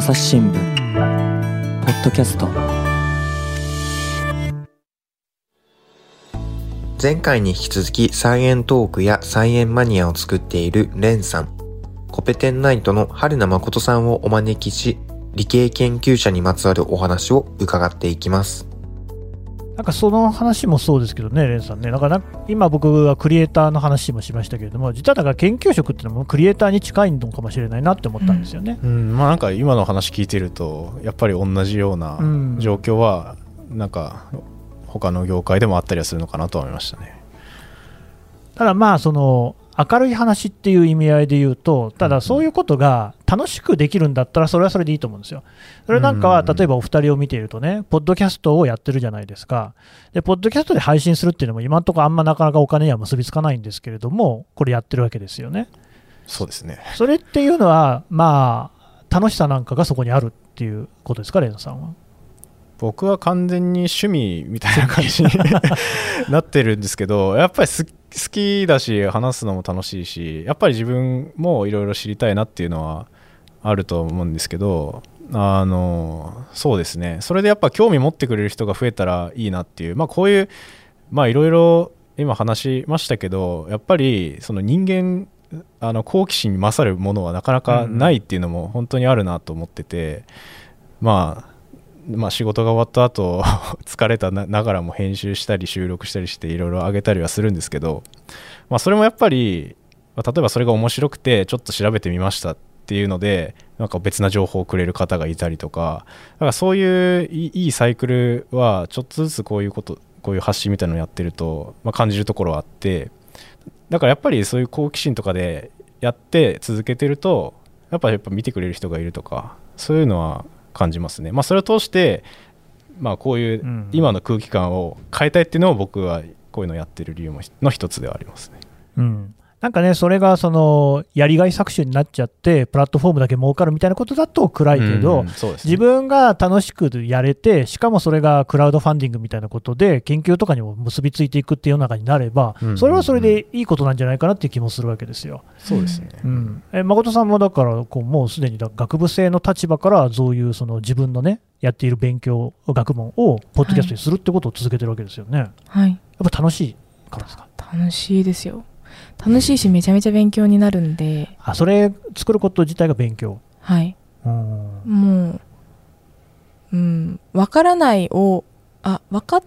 朝日新聞ポッドキャスト前回に引き続きサイエントークやサイエンマニアを作っているレンさん、コペテンナイトの春名誠さんをお招きし、理系研究者にまつわるお話を伺っていきます。なんかその話もそうですけどね、レンさんね、なんかな今、僕はクリエイターの話もしましたけれども、実はだから研究職っていうのもクリエイターに近いのかもしれないなって思ったんですよね。うん、まあなんか今の話聞いてるとやっぱり同じようなうん状況はなんか他の業界でもあったりはするのかなと思いましたね。ただまあその明るい話っていう意味合いで言うと、ただそういうことが楽しくできるんだったら、それはそれでいいと思うんですよ。それなんかは、うん例えばお二人を見ているとね、ポッドキャストをやってるじゃないですか。で、ポッドキャストで配信するっていうのも、今のところあんまなかなかお金には結びつかないんですけれども、これやってるわけですよね。そうですね。それっていうのは、まあ、楽しさなんかがそこにあるっていうことですか、レナさんは？僕は完全に趣味みたいな感じになってるんですけどやっぱりす好きだし話すのも楽しいしやっぱり自分もいろいろ知りたいなっていうのはあると思うんですけどあのそうですね。それでやっぱ興味持ってくれる人が増えたらいいなっていうまあこういうまあいろいろ今話しましたけどやっぱりその人間あの好奇心に勝るものはなかなかないっていうのも本当にあるなと思ってて、まあまあ、仕事が終わった後 疲れたながらも編集したり収録したりしていろいろ上げたりはするんですけど、まあ、それもやっぱり、まあ例えばそれが面白くてちょっと調べてみましたっていうのでなんか別な情報をくれる方がいたりとかだからそういういいサイクルはちょっとずつこういうことこういう発信みたいなのをやってると、まあ、感じるところはあってだからやっぱりそういう好奇心とかでやって続けてるとやっぱやっぱ見てくれる人がいるとかそういうのは感じますね。まあ、それを通して、まあ、こういううん今の空気感を変えたいっていうのを僕はこういうのをやってる理由もの一つではありますね。うん、なんかね、それがそのやりがい搾取になっちゃって、プラットフォームだけ儲かるみたいなことだと暗いけど、ね自分が楽しくやれて、しかもそれがクラウドファンディングみたいなことで、研究とかにも結びついていくっていう世の中になればうん、それはそれでいいことなんじゃないかなっていう気もするわけですよ。そうですね。うん、え誠さんもだからこう、もうすでにだ学部生の立場から、そういうその自分のね、やっている勉強、学問をポッドキャストにするってことを続けてるわけですよね。やはいっぱ楽しいからですか？楽しいですよ楽しいしめちゃめちゃ勉強になるんで。あそれ作ること自体が勉強。はい。うん。もううん。わからないをあわか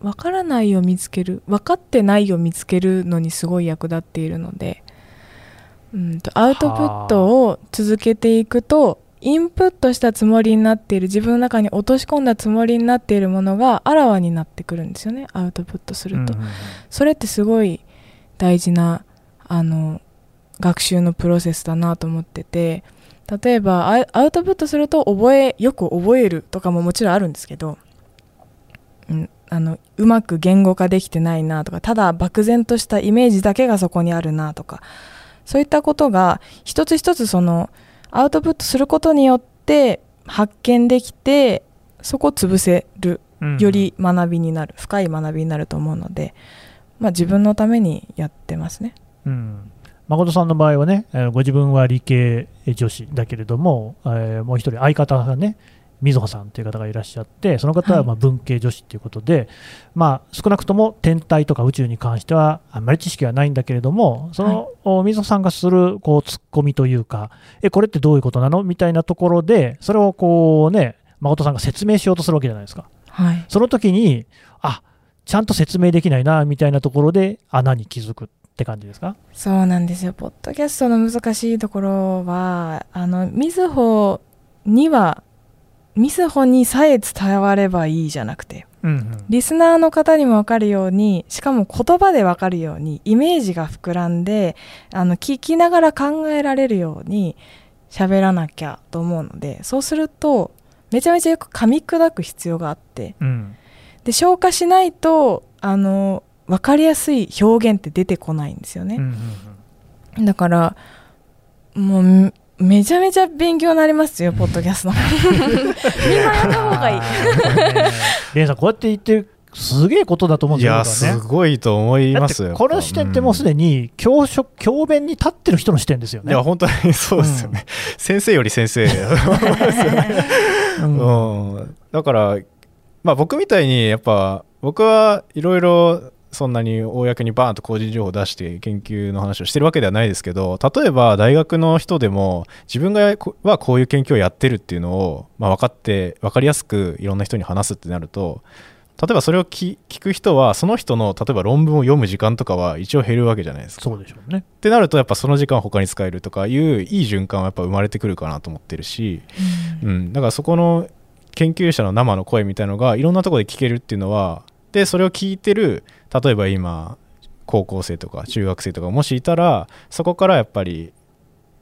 わからないを見つける分かってないを見つけるのにすごい役立っているので。うんとアウトプットを続けていくとインプットしたつもりになっている自分の中に落とし込んだつもりになっているものがあらわになってくるんですよねアウトプットすると、うんうんうん。それってすごい大事なあの学習のプロセスだなと思ってて例えばアウトプットすると覚えよく覚えるとかももちろんあるんですけど、うん、あのうまく言語化できてないなとかただ漠然としたイメージだけがそこにあるなとかそういったことが一つ一つそのアウトプットすることによって発見できてそこを潰せるうん。より学びになる深い学びになると思うので、まあ、自分のためにやってますね。うん。誠さんの場合はね、えーご自分は理系女子だけれども、えーもう一人相方がね、溝穂さんという方がいらっしゃって、その方ははい。まあ文系女子ということで、まあ、少なくとも天体とか宇宙に関してはあんまり知識はないんだけれども、その、お溝穂さんがするこうツッコミというか、え、これってどういうことなの？みたいなところで、それをこうね、誠さんが説明しようとするわけじゃないですか。はい、その時に、あちゃんと説明できないなみたいなところで穴に気づくって感じですか？そうなんですよ。ポッドキャストの難しいところはあのみずほにはみずほにさえ伝わればいいじゃなくてうんうん。リスナーの方にも分かるようにしかも言葉で分かるようにイメージが膨らんであの聞きながら考えられるように喋らなきゃと思うのでそうするとめちゃめちゃよく噛み砕く必要があってうんで消化しないとあの分かりやすい表現って出てこないんですよね、うんうんうんだからもうめめちゃめちゃ勉強になりますよポッドキャストみんなやった方がいいレンさん、こうやって言ってすげえことだと思うんいですよ、や、僕はね。すごいと思いますよ。この視点ってもうすに、でに教職教鞭に立ってる人の視点ですよね。いや、本当にそうですよね。先生より先生。う んうん、だから、まあ、僕みたいにやっぱ僕はいろいろそんなに公にバーンと個人情報を出して研究の話をしてるわけではないですけど例えば大学の人でも自分がこはこういう研究をやってるっていうのを、まあ、分かって分かりやすくいろんな人に話すってなると例えばそれを聞聞く人はその人の例えば論文を読む時間とかは一応減るわけじゃないですか。そうでしょうね。ってなるとやっぱその時間を他に使えるとかいういい循環はやっぱ生まれてくるかなと思ってるし、うん、だからそこの研究者の生の声みたいのがいろんなところで聞けるっていうのはでそれを聞いてる例えば今高校生とか中学生とかもしいたらそこからやっぱり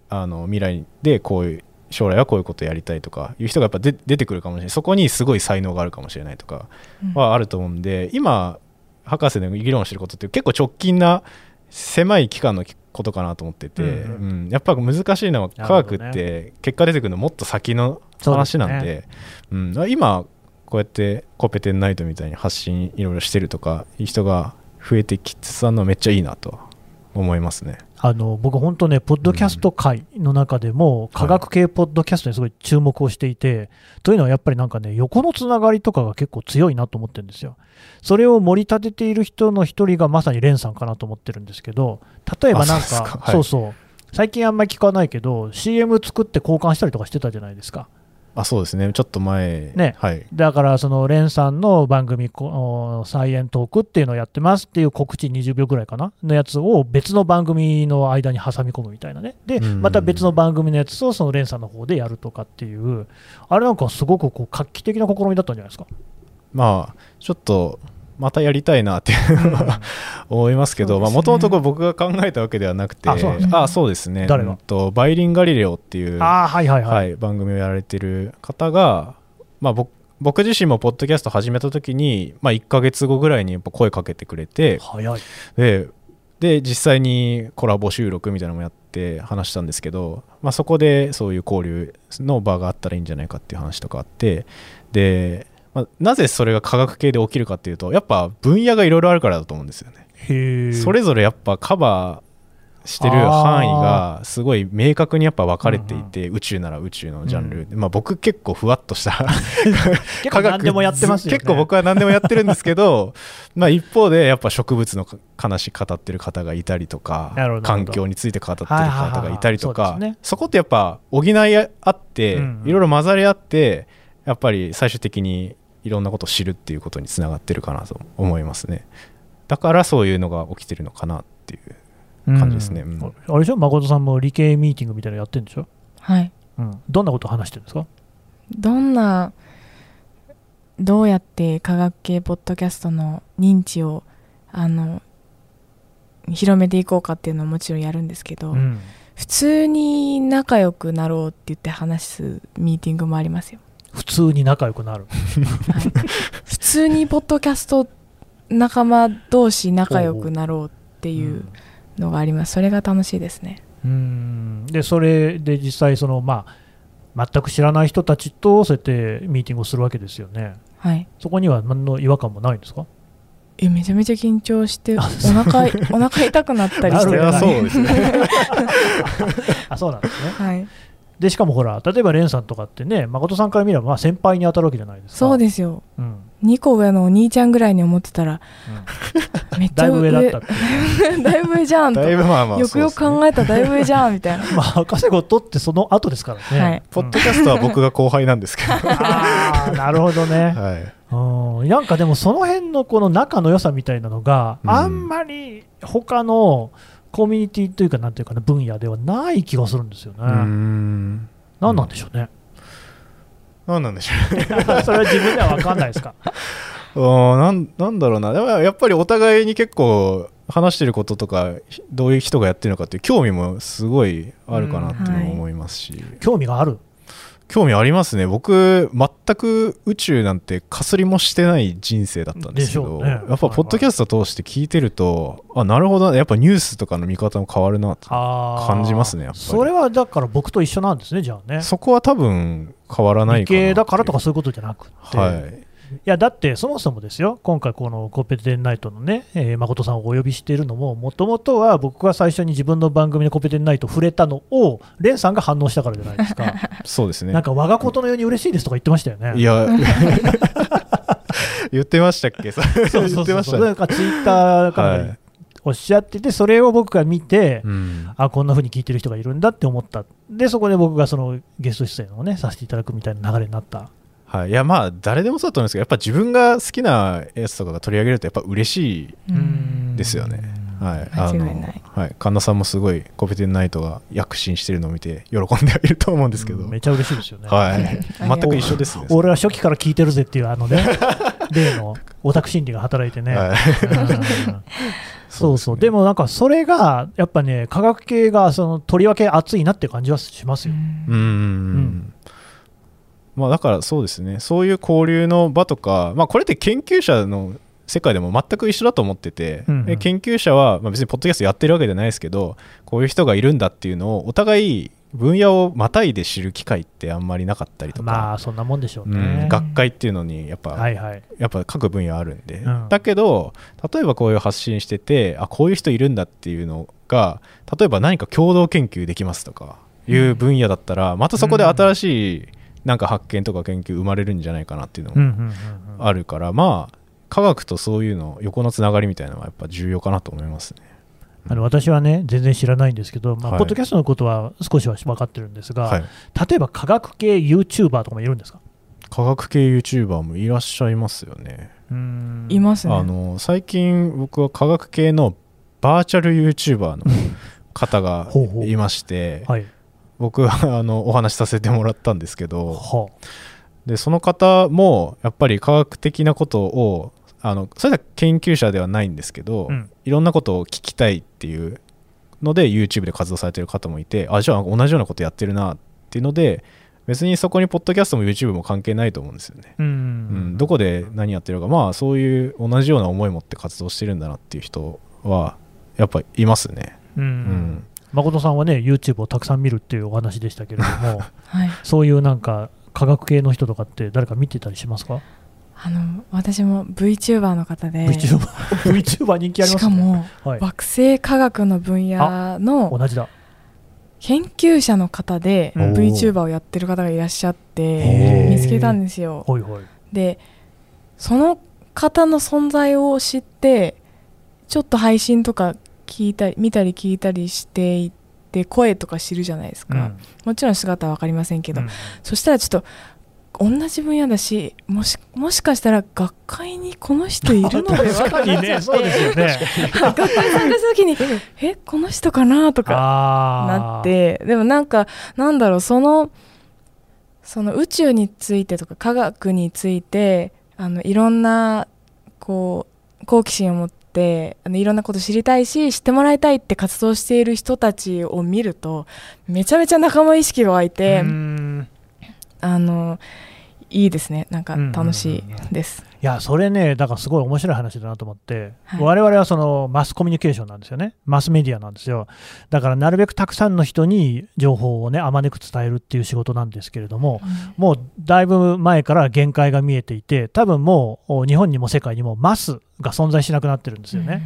あの未来でこういう将来はこういうことやりたいとかいう人がやっぱで出てくるかもしれない。そこにすごい才能があるかもしれないとかはあると思うんで今博士で議論してることって結構直近な狭い期間のことかなと思ってて、うんうん。やっぱ難しいのは科学って結果出てくるのもっと先の話なんでうん、今こうやってコペテンナイトみたいに発信いろいろしてるとかいう人が増えてきつつあるのはめっちゃいいなと思いますね。あの僕、本当ね、ポッドキャスト界の中でも、科学系ポッドキャストにすごい注目をしていて、というのはやっぱりなんかね、横のつながりとかが結構強いなと思ってるんですよ。それを盛り立てている人の一人がまさにレンさんかなと思ってるんですけど、例えばなんあそうかはいそうそう、最近あんまり聞かないけど、CM 作って交換したりとかしてたじゃないですか。あそうですね。ちょっと前。ね。はい。だから、そのレンさんの番組、サイエントークっていうのをやってますっていう告知20秒ぐらいかなのやつを別の番組の間に挟み込むみたいなね。で、うん。また別の番組のやつをそのレンさんの方でやるとかっていう、あれなんかすごくこう画期的な試みだったんじゃないですか？まあちょっとまたやりたいなって 思いますけどもともと僕が考えたわけではなくてあそうですあそうですね。誰とバイリン・ガリレオっていうはいはいはい。はい、番組をやられてる方が、まあ、僕僕自身もポッドキャスト始めた時に、まあ、1ヶ月後ぐらいにやっぱ声かけてくれて。でで実際にコラボ収録みたいなのもやって話したんですけど、まあ、そこでそういう交流の場があったらいいんじゃないかっていう話とかあってで、まあ、なぜそれが科学系で起きるかっていうとやっぱ分野がいろいろあるからだと思うんですよね。それぞれやっぱカバーしてる範囲がすごい明確にやっぱ分かれていて、宇宙なら宇宙のジャンル、まあ僕結構ふわっとした。結構何でもやってますよね。結構僕は何でもやってるんですけど まあ一方でやっぱ植物の話語ってる方がいたりとか環境について語ってる方がいたりとかそこってやっぱ補い合って、うんうん。いろいろ混ざり合ってやっぱり最終的にいろんなことを知るっていうことにつながってるかなと思いますね。だからそういうのが起きてるのかなっていう感じですね。うん。うん。あれでしょ、誠さんも理系ミーティングみたいなのやってるんでしょ？はい。うん。どんなこと話してるんですか？どんなどうやって科学系ポッドキャストの認知をあの広めていこうかっていうのはもちろんやるんですけど、うん。普通に仲良くなろうって言って話すミーティングもありますよ、普通に仲良くなる。はい、普通にポッドキャスト仲間同士仲良くなろうっていうのがあります。それが楽しいですね。うん。でそれで実際その、まあ、全く知らない人たちとそうやってミーティングをするわけですよね。はい。そこには何の違和感もないんですか？えめちゃめちゃ緊張しておあ腹お腹痛くなったりして。なるほど。そうですね。あそうなんですね。はいでしかもほら、例えばレンさんとかってね、誠さんから見ればまあ先輩に当たるわけじゃないですか。そうですよ。うん。2個上のお兄ちゃんぐらいに思ってたら めっちゃだいぶ上だった。だいぶ上じゃんと。だいぶまあまあよくよく考えたらだいぶ上じゃんみたいな。まあ、博士号取ってその後ですからね。はい。ポッドキャストは僕が後輩なんですけど、ああ、なるほどね。はい、うん、なんかでもその辺のこの仲の良さみたいなのがうん。あんまり他のコミュニティというかなんていうかな分野ではない気がするんですよね。うーん何なんでしょうね。何なんでしょ それは自分では分かんないですか。ううんなんなんだろうなでもやっぱりお互いに結構話してることとかひどういう人がやってるのかっていう興味もすごいあるかなって思いますし、興味がある。興味ありますね。僕全く宇宙なんてかすりもしてない人生だったんですけど、ね。やっぱポッドキャスト通して聞いてると、あなるほどなやっぱニュースとかの見方も変わるなとあー。感じますねやっぱり。それはだから僕と一緒なんですね、じゃあね。そこは多分変わらない理かなっていう。系だからとかそういうことじゃなくて、はいやだってそもそもですよ、今回、このコペテンナイトのね、えー誠さんをお呼びしているのも、もともとは僕が最初に自分の番組でコペテンナイト触れたのを、レンさんが反応したからじゃないですか、そうですね。なんか我がことのように嬉しいですとか言ってましたよね。いや 言ってましたっけ？そうそうそうそう。なんかツイッターかはらおっしゃってて、それを僕が見て、うん。あこんな風に聞いてる人がいるんだって思った、でそこで僕がそのゲスト出演をねさせていただくみたいな流れになった。はい、いやまあ誰でもそうだと思うんですけどやっぱ自分が好きなやつとかが取り上げるとやっぱ嬉しいうん。ですよね。はい、間違いあのないはい、神田さんもすごいコペテンナイトが躍進してるのを見て喜んではいると思うんですけど、うん。めっちゃ嬉しいですよね。はい、全く一緒ですね。俺は初期から聞いてるぜっていうあのね 例のオタク心理が働いてね、はい。う んそうそう。ですねでもなんかそれがやっぱね科学系がそのとりわけ熱いなって感じはしますよ、うん。うんうんんまあだからそうですね。そういう交流の場とか、まあ、これって研究者の世界でも全く一緒だと思ってて、うんうん。で研究者は、まあ、別にポッドキャストやってるわけじゃないですけどこういう人がいるんだっていうのをお互い分野をまたいで知る機会ってあんまりなかったりとか、まあそんなもんでしょううんね、学会っていうのにやっぱ、はいはい。やっぱ各分野あるんで、うん。だけど例えばこういう発信しててあこういう人いるんだっていうのが例えば何か共同研究できますとかいう分野だったらまたそこで新しいなんか発見とか研究生まれるんじゃないかなっていうのもあるから、まあ科学とそういうの横のつながりみたいなのはやっぱ重要かなと思いますね。あの私はね全然知らないんですけど、まあはい。ポッドキャストのことは少しは分かってるんですが、はい、例えば科学系 YouTuber とかもいるんですか？科学系 YouTuber もいらっしゃいますよね。うん。いますね。あの最近僕は科学系のバーチャル YouTuber の方が いましてはい僕はあのお話しさせてもらったんですけどはでその方もやっぱり科学的なことをあのそれは研究者ではないんですけど、うん。いろんなことを聞きたいっていうので YouTube で活動されてる方もいてあじゃあ同じようなことやってるなっていうので別にそこにポッドキャストも YouTube も関係ないと思うんですよね。うん。うん、どこで何やってるかまあそういう同じような思い持って活動してるんだなっていう人はやっぱいますね。うん。うん誠さんはね YouTube をたくさん見るっていうお話でしたけれども はい。そういうなんか科学系の人とかって誰か見てたりしますか、あの私も VTuber の方で。VTuber, VTuber 人気ありますね。しかもはい、惑星科学の分野の同じだ。研究者の方で VTuber をやってる方がいらっしゃっへてー。見つけたんですよ。ほいほい。でその方の存在を知ってちょっと配信とか聞いたり見たり聞いたりしていって声とか知るじゃないですか、うん。もちろん姿は分かりませんけど、うん。そしたらちょっと同じ分野だしもしもしかしたら学会にこの人いるのでは？確かにね そうですよね。学会参加した時に えこの人かな？とかなって。でもなんかなんだろうそのその宇宙についてとか科学についてあのいろんなこう好奇心を持ってあのいろんなこと知りたいし知ってもらいたいって活動している人たちを見るとめちゃめちゃ仲間意識が湧いて、うん。あのいいですね。なんかうん楽しいです。いやそれねだからすごい面白い話だなと思って、はい。我々はそのマスコミュニケーションなんですよね。マスメディアなんですよ。だからなるべくたくさんの人に情報をねあまねく伝えるっていう仕事なんですけれどももうだいぶ前から限界が見えていて多分もうお日本にも世界にもマスが存在しなくなってるんですよね、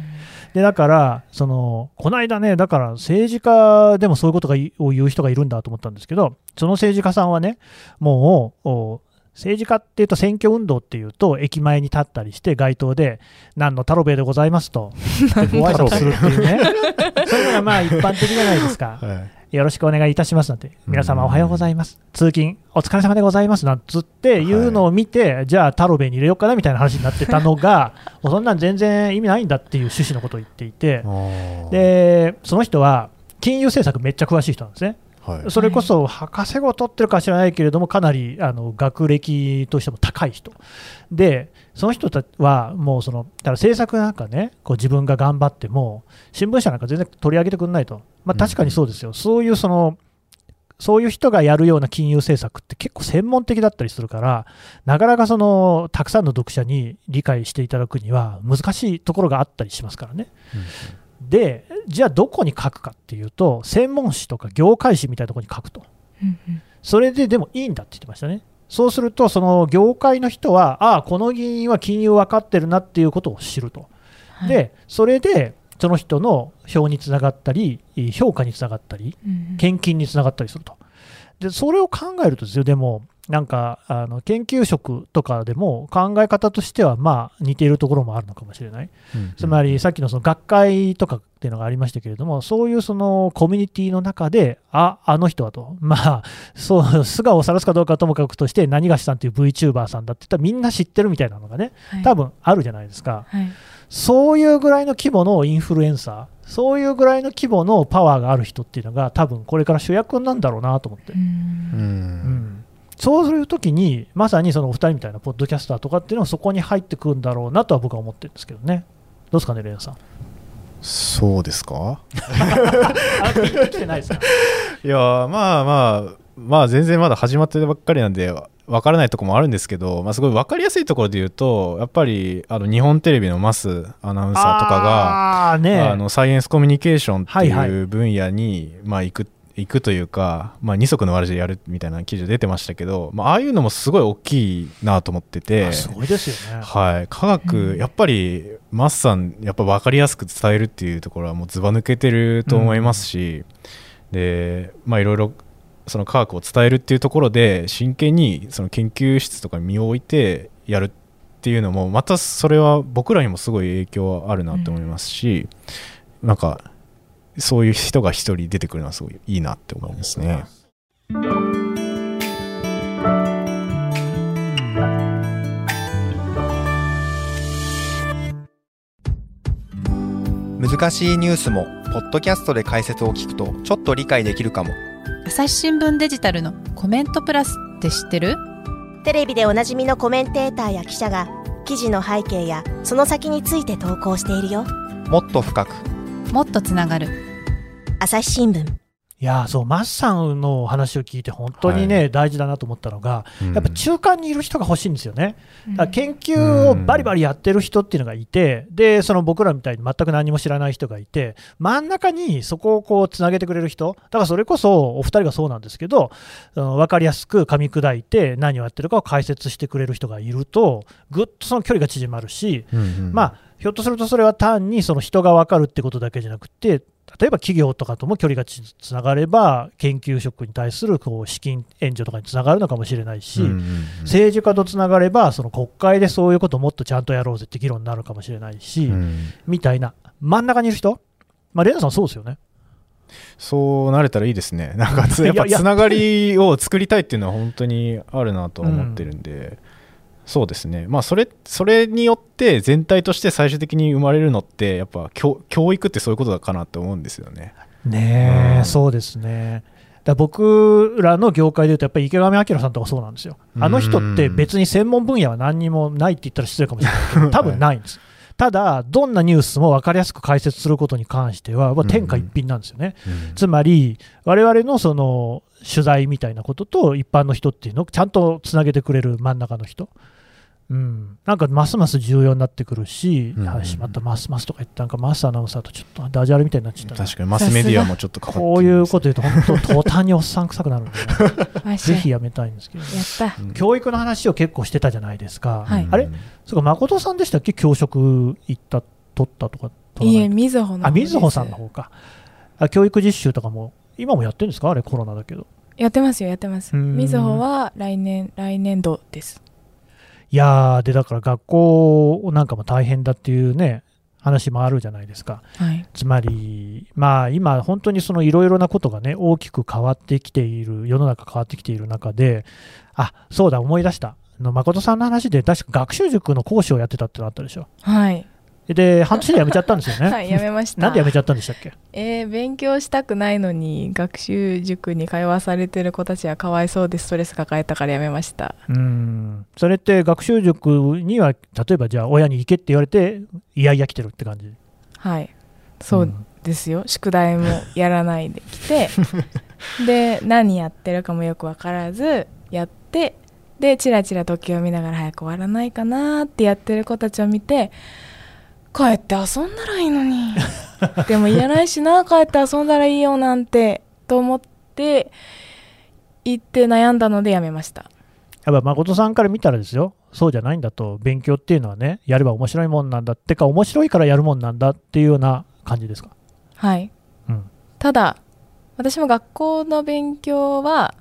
でだからそのこの間ねだから政治家でもそういうことがいを言う人がいるんだと思ったんですけどその政治家さんはねもうお政治家っていうと選挙運動っていうと駅前に立ったりして街頭で何の太郎兵衛でございますとで ご挨拶するっていうね。そういうのがまあ一般的じゃないですか。はい。よろしくお願いいたしますなんて。皆様おはようございます。通勤お疲れ様でございますなんつっていうのを見て、じゃあ太郎兵衛に入れようかなみたいな話になってたのが もうそんなん全然意味ないんだっていう趣旨のことを言っていて。でその人は金融政策めっちゃ詳しい人なんですねはい。それこそ博士号を取ってるか知らないけれどもかなりあの学歴としても高い人。でその人たちはもうそのだから政策なんかねこう自分が頑張っても新聞社なんか全然取り上げてくれないと、まあ、確かにそうですよ、そういうそのそういう人がやるような金融政策って結構専門的だったりするからなかなかそのたくさんの読者に理解していただくには難しいところがあったりしますからね。でじゃあどこに書くかっていうと専門誌とか業界誌みたいなところに書くと。うんうん。それででもいいんだって言ってましたね。そうすると、その業界の人は、ああ、この議員は金融分かってるなっていうことを知ると、はい。でそれでその人の票につながったり、評価につながったり、うん。献金につながったりすると。でそれを考えるとですよ、でも、なんかあの研究職とかでも考え方としてはまあ似ているところもあるのかもしれない。つまりさっきのその学会とかっていうのがありましたけれども、そういうそのコミュニティの中で、ああの人はと、まあ、そう素顔を晒すかどうかはともかくとして、何がしさんっていう VTuber さんだって言ったら、みんな知ってるみたいなのがね、はい。多分あるじゃないですか。はい。そういうぐらいの規模のインフルエンサー、そういうぐらいの規模のパワーがある人っていうのが、多分これから主役なんだろうなと思って。う。ん。うんそうするときに、まさにそのお二人みたいなポッドキャスターとかっていうのはそこに入ってくるんだろうなとは僕は思ってるんですけどね。どうですかね、レンさん。そうですか？いやーまあまあまあ全然まだ始まってばっかりなんでわからないとこもあるんですけど、まあ、すごい分かりやすいところで言うとやっぱりあの日本テレビのマスアナウンサーとかがあーねあのサイエンスコミュニケーションってはいはいいう分野に、まあ、行く行くというか、まあ、二足のわらじでやるみたいな記事出てましたけど、まあ、ああいうのもすごい大きいなと思っててあすごいですよね。はい、科学、うん。やっぱりマッさんやっぱ分かりやすく伝えるっていうところはもうずば抜けてると思いますし、でまあいろいろその科学を伝えるっていうところで真剣にその研究室とかに身を置いてやるっていうのもまたそれは僕らにもすごい影響はあるなと思いますし、なんかそういう人が一人出てくるのはすごいいいなって思いますね。難しいニュースもポッドキャストで解説を聞くとちょっと理解できるかも。朝日新聞デジタルのコメントプラスって知ってる？テレビでおなじみのコメンテーターや記者が記事の背景やその先について投稿しているよ。もっと深く。もっとつながる朝日新聞。いやーそう、マッさんの話を聞いて、本当にね、大事だなと思ったのが、うん。やっぱ中間にいる人が欲しいんですよね。だから研究をバリバリやってる人っていうのがいて、でその僕らみたいに全く何も知らない人がいて、真ん中にそこをこうつなげてくれる人、だからそれこそお二人がそうなんですけど、分かりやすく噛み砕いて、何をやってるかを解説してくれる人がいると、ぐっとその距離が縮まるし、うんうん。まあ、ひょっとするとそれは単にその人が分かるってことだけじゃなくて、例えば企業とかとも距離がつつながれば、研究職に対するこう資金援助とかにつながるのかもしれないし、うんうんうん。政治家とつながれば、その国会でそういうことをもっとちゃんとやろうぜって議論になるかもしれないし、うん。みたいな、真ん中にいる人、まあ、レナさん、そうですよね。そうなれたらいいですね。なんかやっぱつながりを作りたいっていうのは本当にあるなとは思ってるんで、そうですね。まあそれそれによって全体として最終的に生まれるのってやっぱ教教育ってそういうことだかなと思うんですよね。ねえ、うんそうですね。だ僕らの業界でいうと、やっぱり池上彰さんとかそうなんですよ。あの人って別に専門分野は何にもないって言ったら失礼かもしれないけど、多分ないんです。ただ、どんなニュースも分かりやすく解説することに関しては、まあ天下一品なんですよね。つまり、我々のその取材みたいなことと一般の人っていうのをちゃんとつなげてくれる真ん中の人。うん、なんかますます重要になってくるし、うんあしまった、ますますとか言ったなんか、マスアナウンサーとちょっとダジャレみたいになっちゃったな。確かにマスメディアもちょっとかかってこういうこと言うと、本当、途端におっさん臭くなるんで、わっし。ゃぜひやめたいんですけど、やった。うん。教育の話を結構してたじゃないですか、はい。あれ？そうか、誠さんでしたっけ、教職行った、取ったとか、取いえみずほのあ、みずほさんの方か。あ、教育実習とかも、今もやってるんですか、あれ、コロナだけど。やってますよやってます。うん。みずほは来年来年度ですいやー、で、だから学校なんかも大変だっていうね、話もあるじゃないですか。はいつまり、まあ、今、本当にそのいろいろなことがね、大きく変わってきている、世の中変わってきている中で、あそうだ、思い出した、あの誠さんの話で、確か学習塾の講師をやってたってのあったでしょ。はいで、半年で辞めちゃったんですよね。はいやめました。なんで辞めちゃったんでしたっけ？えー勉強したくないのに学習塾に通わされてる子たちはかわいそうでストレス抱えたからやめました。うん、それって学習塾には、例えばじゃあ、親に行けって言われて、いやいや来てるって感じ？はい。そううんですよ、宿題もやらないで来て。で何やってるかもよく分からずやってでチラチラ時計を見ながら早く終わらないかなってやってる子たちを見て帰って遊んだらいいのに。でもいらないしな帰って遊んだらいいよなんてと思って行って悩んだのでやめました。やっぱ誠さんから見たらですよ、そうじゃないんだと、勉強っていうのはね、やれば面白いもんなんだってか、面白いからやるもんなんだっていうような感じですか？はい、うん。ただ私も学校の勉強は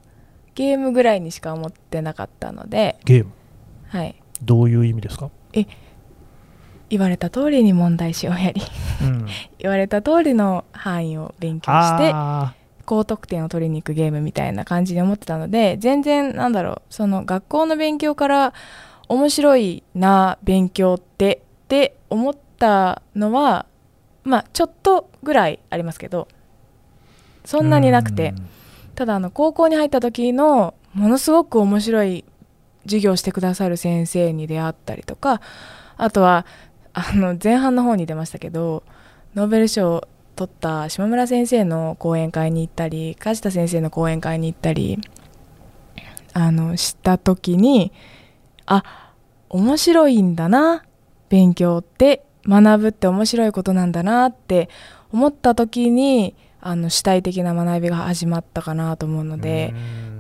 ゲームぐらいにしか思ってなかったので、ゲーム、はい、どういう意味ですか？言われた通りに問題集をやりうん、言われた通りの範囲を勉強してあ高得点を取りに行くゲームみたいな感じに思ってたので全然なんだろうその学校の勉強から面白いな勉強ってって思ったのはまあちょっとぐらいありますけどそそんなになくて。ただあの高校に入った時のものすごく面白い授業をしてくださる先生に出会ったりとかあとはあの前半の方に出ましたけどノーベル賞を取った島村先生の講演会に行ったり梶田先生の講演会に行ったりあのした時にあ面白いんだな勉強って学ぶって面白いことなんだなって思った時にあの主体的な学びが始まったかなと思うので、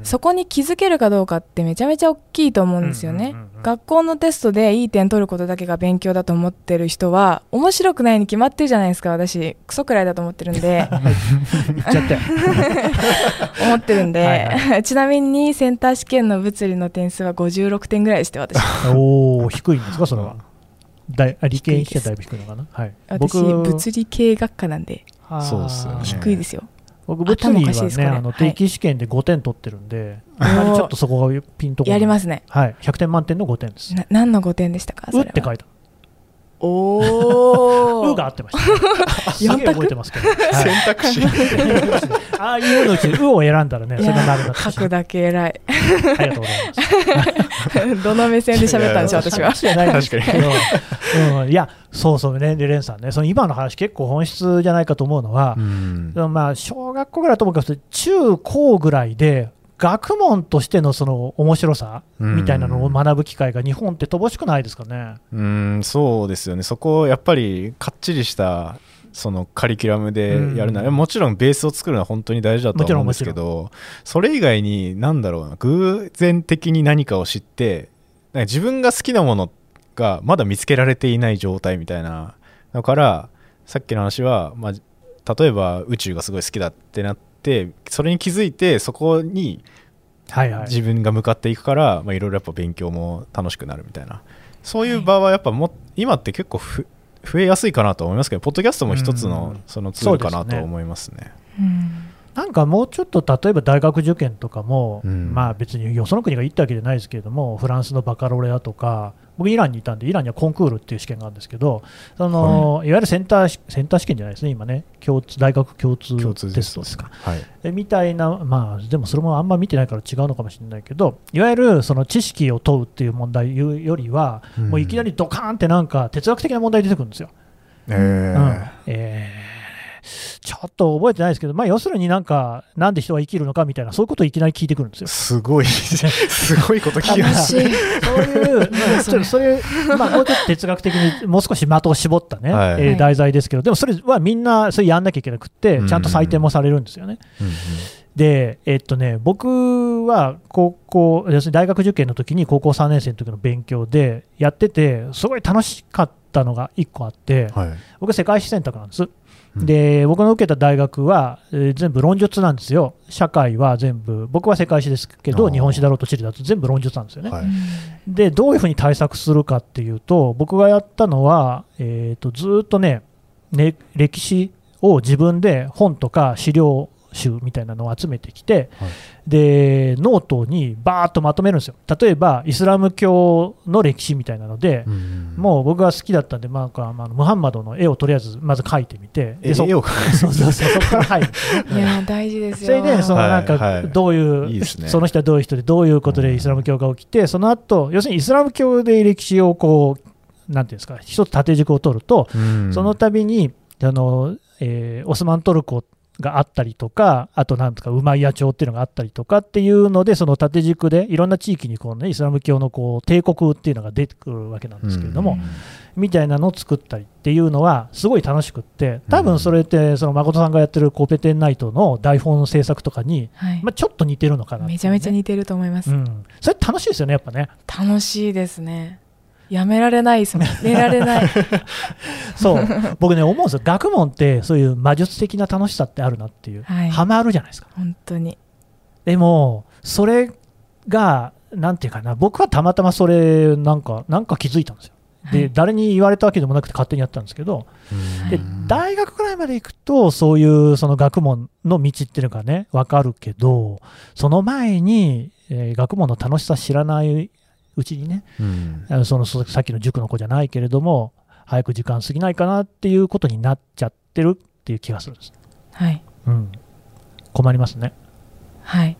そこに気づけるかどうかってめちゃめちゃ大きいと思うんですよね、うんうんうんうん学校のテストでいい点取ることだけが勉強だと思ってる人は面白くないに決まってるじゃないですか私。クソくらいだと思ってるんで。言っちゃって。思ってるんで。はいちなみにセンター試験の物理の点数は56点ぐらいでして私。おお、低いんですか、それは？だいあ理系にしてはだいぶ低いのかな？はい。私物理系学科なんで。そうっすよね。低いですよ僕、物理はね、あのはい。定期試験で5点取ってるんで、あまりちょっとそこがピンとこ。やりますね。はい、100点満点の5点です。な何の5点でしたか？うって書いた。おおうが合ってました、ね。すげえ覚えてますけど。はい。選択肢。ああいうのうち、うを選んだらね、それがなる書くだけ偉い。ありがとうございます。どの目線で喋ったんでしょう私は。話じゃないんですけど、うん、いや、そうそうね、でレンさんね、その今の話、結構本質じゃないかと思うのは、うん。まあ、小学校ぐらいともかく中高ぐらいで、学問としてのその面白さみたいなのを学ぶ機会が日本って乏しくないですかね。うんそうですよね。そこをやっぱりかっちりしたそのカリキュラムでやるなら、うんもちろんベースを作るのは本当に大事だとは思うんですけどそれ以外に何だろうな偶然的に何かを知ってなんか自分が好きなものがまだ見つけられていない状態みたいな。だからさっきの話は、まあ、例えば宇宙がすごい好きだってなってそれに気づいてそこに。自分が向かっていくからまあいろいろやっぱ勉強も楽しくなるみたいな。そういう場はやっぱも今って結構ふ増えやすいかなと思いますけどポッドキャストも一つのうん。そのツールかなと思いますね。うん。なんかもうちょっと例えば大学受験とかも、うん。まあ別によその国がいいってわけじゃないですけれども、フランスのバカロレアとか、僕、イランにいたんで、イランにはコンクールっていう試験があるんですけど、そのい。わゆるセンターしセンター試験じゃないですね、今ね、共通大学共通テストですか。はい、えみたいな、まあ、でもそれもあんま見てないから違うのかもしれないけど、いわゆるその知識を問うっていう問題よりは、もういきなりドカーンってなんか哲学的な問題出てくるんですよ。えうん。ーえーちょっと覚えてないですけど、まあ、要するになんか、なんで人は生きるのかみたいな、そういうことをいきなり聞いてくるんですよ。すごい すごいこと聞きます。そういう、まあちょっとそういう、まあ、もうちょっと哲学的にもう少し的を絞ったね、はい。えー題材ですけど、でもそれはみんなそれやんなきゃいけなくって、ちゃんと採点もされるんですよね。うんうん。で、えっとね、僕は高校、要するに大学受験の時に高校3年生の時の勉強でやってて、すごい楽しかったのが1個あって、はい。僕、世界史選択なんです。うん。で僕の受けた大学は、えー全部論述なんですよ、社会は全部、僕は世界史ですけど、日本史だろうと地理だと全部論述なんですよね。はい。で、どういうふうに対策するかっていうと、僕がやったのは、えー、とずーっとねね、歴史を自分で本とか資料集みたいなのを集めてきて、はい。でノートにバーッとまとめるんですよ。例えば、イスラム教の歴史みたいなので、うんもう僕が好きだったんで、まあ、まあムハンマドの絵をとりあえずまず描いてみて、でそえ絵を？そうそうそうそこから入るいやー大事ですそよれでそのなんかいどういう、その人はどういう人でどういうことでイスラム教が起きて、その後要するにイスラム教で歴史をこうなんていうんですか一つ縦軸を取ると、うん。その度にあの、えーオスマントルコがあったりとか、あとなんとか、うまいや朝っていうのがあったりとかっていうので、その縦軸でいろんな地域にこう、ね、イスラム教のこう帝国っていうのが出てくるわけなんですけれども、みたいなのを作ったりっていうのは、すごい楽しくって、多分それって、その誠さんがやってるコペテンナイトの台本制作とかに、はい。まあ、ちょっと似てるのかなね、めちゃめちゃ似てると思います、うん、それ楽しいですよね、やっぱね。楽しいですねやめられないですもん寝られない。そう、僕ね、思うんですよ、学問ってそういう魔術的な楽しさってあるなっていう、はい。ハマるじゃないですか。本当に。でも、それが、なんていうかな、僕はたまたまそれ、なんか、なんか気づいたんですよ。で、はい。誰に言われたわけでもなくて勝手にやったんですけど、うん。で大学くらいまで行くと、そういうその学問の道っていうのがね、分かるけど、その前に、えー学問の楽しさ知らないうちにね、うん。あのそのそさっきの塾の子じゃないけれども、早く時間過ぎないかなっていうことになっちゃってるっていう気がするんです。はい。うん、困りますね。はい。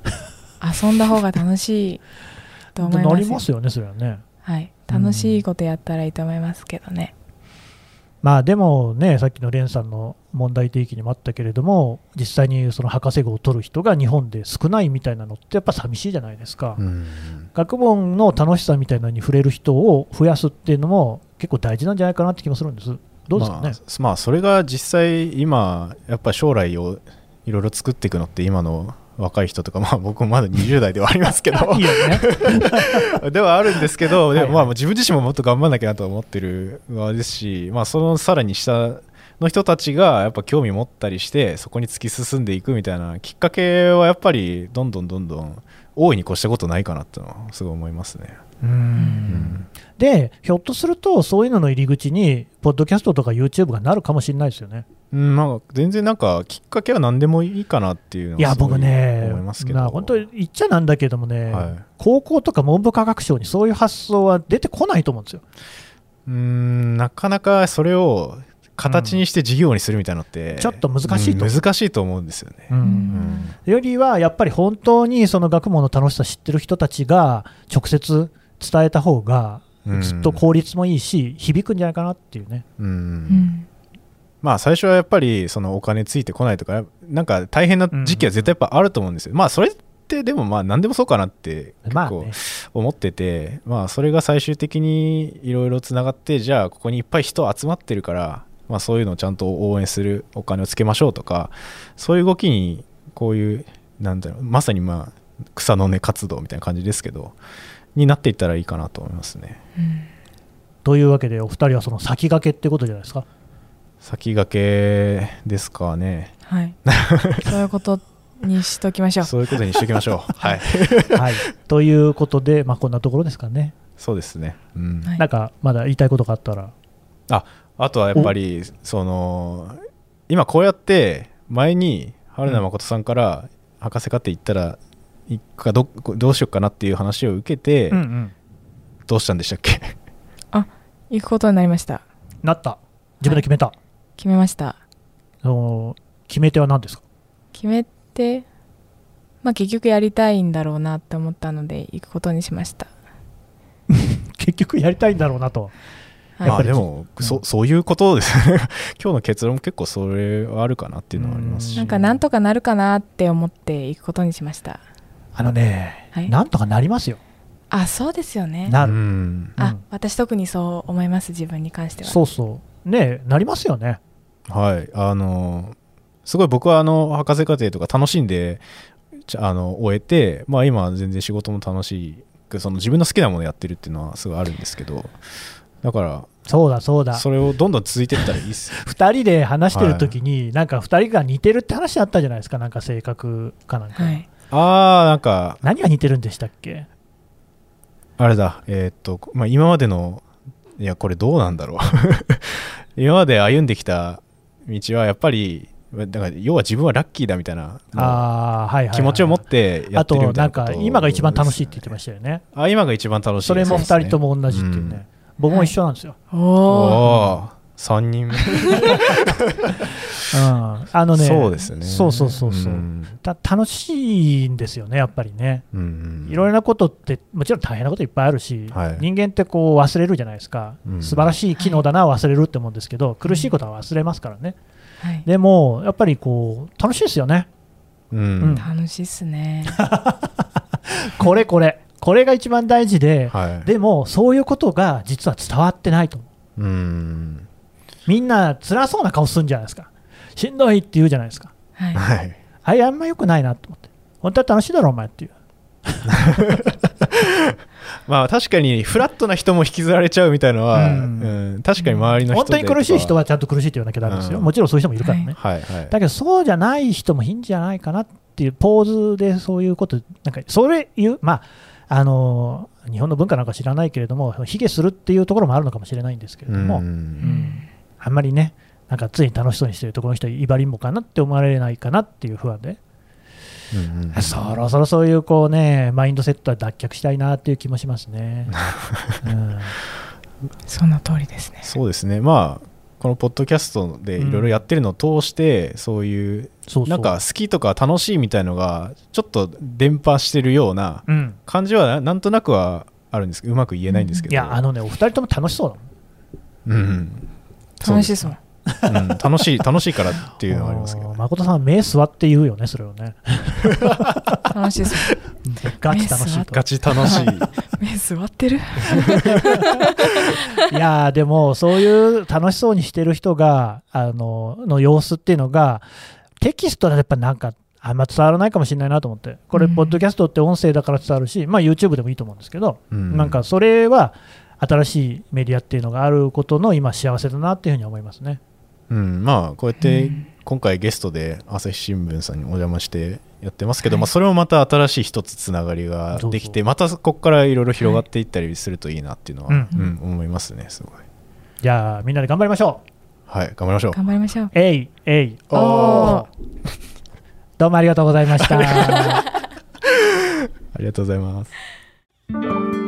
遊んだ方が楽しいと思いますなりますよね、それはね。はい。楽しいことやったらいいと思いますけどね、まあでもね、さっきのレンさんの問題提起にもあったけれども、実際にその博士号を取る人が日本で少ないみたいなのって、やっぱ寂しいじゃないですか。うん学問の楽しさみたいなのに触れる人を増やすっていうのも結構大事なんじゃないかなって気もするんです。どうですかね？まあ、まあそれが実際今やっぱ将来をいろいろ作っていくのって今の若い人とかまあ僕もまだ20代ではありますけど いいよね。ではあるんですけど、ではいはいまあ、自分自身ももっと頑張んなきゃなとは思ってる側ですし、まあ、そのさらに下の人たちがやっぱ興味持ったりしてそこに突き進んでいくみたいなきっかけはやっぱりどんどんどんどん大いに越したことないかなってのはすごい思いますね。うんで、ひょっとすると、そういうのの入り口に、ポッドキャストとか YouTube がなるかもしれないですよね。うん、まあ全然なんかきっかけは何でもいいかなっていうのいや、僕ね思いますけ、ど。な本当に言っちゃなんだけどもね、はい高校とか文部科学省にそういう発想は出てこないと思うんですよ。うーんなかなかそれを形にして事業にするみたいなのって、ちょっと難しいと。うん難しいと思うんですよね。うん。うん。よりはやっぱり本当にその学問の楽しさ知ってる人たちが直接伝えた方がうん。ずっと効率もいいし、響くんじゃないかなっていうね。うん。うん。まあ最初はやっぱりそのお金ついてこないとかなんか大変な時期は絶対やっぱあると思うんですよ。まあそれってでもまあ何でもそうかなって結構まあね、思ってて、まあそれが最終的にいろいろつながってじゃあここにいっぱい人集まってるから、まあ、そういうのをちゃんと応援するお金をつけましょうとかそういう動きにこういうなんだろうまさにまあ草の根活動みたいな感じですけどになっていったらいいかなと思いますね。うんというわけで、お二人はその先駆けってことじゃないですか？先駆けですかね。はい そういうことにしときましょうそういうことにしておきましょう。はい。はい、ということで、まあ、こんなところですかね。そうですね。うん。はいなんかまだ言いたいことがあったら、あとはやっぱりその今こうやって前に春名誠さんから博士課程行ったら行くかどどうしようかなっていう話を受けて、うんうん。どうしたんでしたっけ？行くことになりました。なった、自分で決めた、決めました。あの決め手は何ですか？決めてまあ結局やりたいんだろうなって思ったので行くことにしました。結局やりたいんだろうなと。はい。まあでも、うん。そそういうことですね。今日の結論も結構それはあるかなっていうのはありますし。なんかなんとかなるかなって思って行くことにしました。あのね、はい。なんとかなりますよ。あそうですよね。なる。うん。あ、うん。私特にそう思います自分に関しては。そうそう。ねなりますよね。はい。あのすごい僕はあの博士課程とか楽しんでちゃあの終えてまあ今は全然仕事も楽しくその自分の好きなものやってるっていうのはすごいあるんですけどだからそうだそうだ。それをどんどん続いていったらいいっすよ 2人で話してる時に、なんか2人が似てるって話あったじゃないですか、なんか性格かなんか。はいああなんか何が似てるんでしたっけ？あれだえーっと、まあ、今までのいやこれどうなんだろう 今まで歩んできた道はやっぱりだから要は自分はラッキーだみたいなもうああ、はいはい、はい。気持ちを持ってやあってると、なんみたいなことか今が一番楽しいって言ってましたよね。あ今が一番楽しいそれもですね2人とも同じっていうね。僕も一緒なんですよ。おおおお3人目。うん、あのね、そうですね。そうそうそうそう、ん。た楽しいんですよね、やっぱりね。うんいろいろなことって、もちろん大変なこといっぱいあるし、はい。人間ってこう忘れるじゃないですか、うん。素晴らしい機能だな、忘れるって思うんですけど、苦しいことは忘れますからね。はい。でもやっぱりこう楽しいですよね。うん。うん。楽しいっすね。これこれこれが一番大事で、はい。でもそういうことが実は伝わってないと思う。うん。みんな辛そうな顔するんじゃないですか。しんどいって言うじゃないですか。はい。はい。あれあんま良くないなと思って。本当は楽しいだろお前っていう。まあ確かにフラットな人も引きずられちゃうみたいのは、ううんん確かに周りの人本当に苦しい人ははちゃんと苦しいって言わなきゃダメですよ、うん。もちろんそういう人もいるからね、はいはい。だけどそうじゃない人もいいんじゃないかなっていうポーズでそういうことなんかそれ言うまああの日本の文化なんか知らないけれども卑下するっていうところもあるのかもしれないんですけれども、うん。うん。あんまりねなんかついに楽しそうにしてるところの人は威張りんぼかなって思われないかなっていう不安で、うんうん。そろそろそういうこうねマインドセットは脱却したいなっていう気もしますね。うん。その通りですね。そうですね。まあこのポッドキャストでいろいろやってるのを通して、そういうそうそう。なんか好きとか楽しいみたいのがちょっと伝播してるようなうん、感じはななんとなくはあるんですけどうまく言えないんですけど、いやあのねお二人とも楽しそうだもん。うん。うん。楽しそううん、楽しい楽しいからっていうのはありますけど、誠さん目座って言うよねそれをね。楽しそうガチ楽しいと。ガチ楽しい。目座ってる。いやーでもそういう楽しそうにしてる人があのの様子っていうのがテキストだとやっぱなんかあんま伝わらないかもしれないなと思って。これ、うん。ポッドキャストって音声だから伝わるし、まあ、YouTube でもいいと思うんですけど、うん。なんかそれは新しいメディアっていうのがあることの今幸せだなっていうふうに思いますね。うん、まあこうやってうん。今回ゲストで朝日新聞さんにお邪魔してやってますけど、はい。まあ、それもまた新しい一つつながりができてまたここからいろいろ広がっていったりするといいなっていうのは、ううんん思いますねすごい。じゃあみんなで頑張りましょう。はい頑張りましょう。頑張りましょう。えいえい。おー。どうもありがとうございました。ありがとうございます